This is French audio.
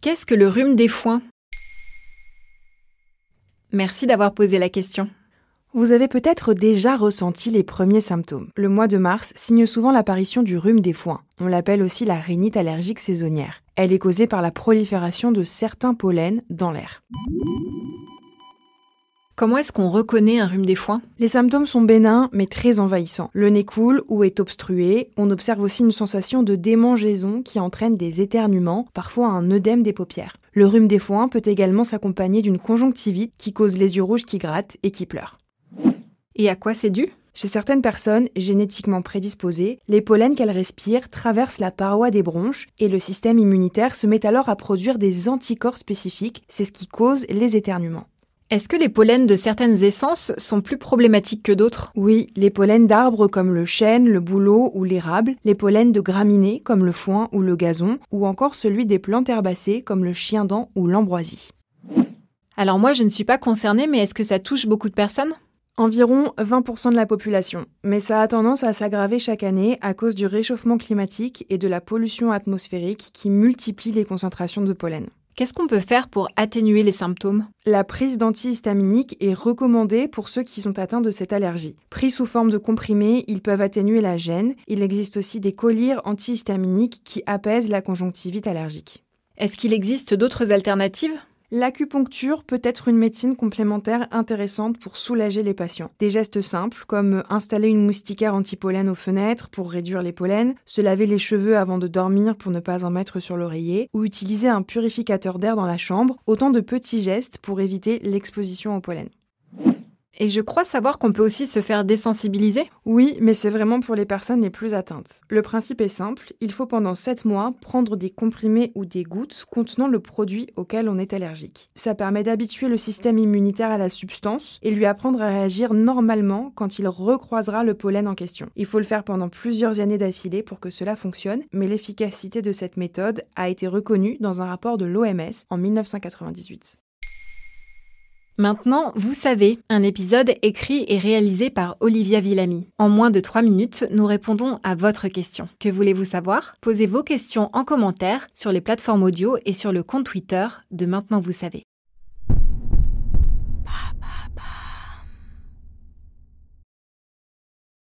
Qu'est-ce que le rhume des foins? Merci d'avoir posé la question. Vous avez peut-être déjà ressenti les premiers symptômes. Le mois de mars signe souvent l'apparition du rhume des foins. On l'appelle aussi la rhinite allergique saisonnière. Elle est causée par la prolifération de certains pollens dans l'air. Comment est-ce qu'on reconnaît un rhume des foins? Les symptômes sont bénins mais très envahissants. Le nez coule ou est obstrué. On observe aussi une sensation de démangeaison qui entraîne des éternuements, parfois un œdème des paupières. Le rhume des foins peut également s'accompagner d'une conjonctivite qui cause les yeux rouges qui grattent et qui pleurent. Et à quoi c'est dû? Chez certaines personnes génétiquement prédisposées, les pollens qu'elles respirent traversent la paroi des bronches et le système immunitaire se met alors à produire des anticorps spécifiques, c'est ce qui cause les éternuements. Est-ce que les pollens de certaines essences sont plus problématiques que d'autres? Oui, les pollens d'arbres comme le chêne, le bouleau ou l'érable, les pollens de graminées comme le foin ou le gazon, ou encore celui des plantes herbacées comme le chien-dent ou l'ambroisie. Alors moi je ne suis pas concernée, mais est-ce que ça touche beaucoup de personnes? Environ 20% de la population, mais ça a tendance à s'aggraver chaque année à cause du réchauffement climatique et de la pollution atmosphérique qui multiplie les concentrations de pollen. Qu'est-ce qu'on peut faire pour atténuer les symptômes? La prise d'antihistaminiques est recommandée pour ceux qui sont atteints de cette allergie. Pris sous forme de comprimés, ils peuvent atténuer la gêne. Il existe aussi des collyres antihistaminiques qui apaisent la conjonctivite allergique. Est-ce qu'il existe d'autres alternatives? L'acupuncture peut être une médecine complémentaire intéressante pour soulager les patients. Des gestes simples comme installer une moustiquaire anti-pollen aux fenêtres pour réduire les pollens, se laver les cheveux avant de dormir pour ne pas en mettre sur l'oreiller, ou utiliser un purificateur d'air dans la chambre, autant de petits gestes pour éviter l'exposition au pollen. Et je crois savoir qu'on peut aussi se faire désensibiliser Oui, mais c'est vraiment pour les personnes les plus atteintes. Le principe est simple, il faut pendant 7 mois prendre des comprimés ou des gouttes contenant le produit auquel on est allergique. Ça permet d'habituer le système immunitaire à la substance et lui apprendre à réagir normalement quand il recroisera le pollen en question. Il faut le faire pendant plusieurs années d'affilée pour que cela fonctionne, mais l'efficacité de cette méthode a été reconnue dans un rapport de l'OMS en 1998. Maintenant, vous savez, un épisode écrit et réalisé par Olivia Villamy. En moins de 3 minutes, nous répondons à votre question. Que voulez-vous savoir? Posez vos questions en commentaire sur les plateformes audio et sur le compte Twitter de Maintenant vous savez.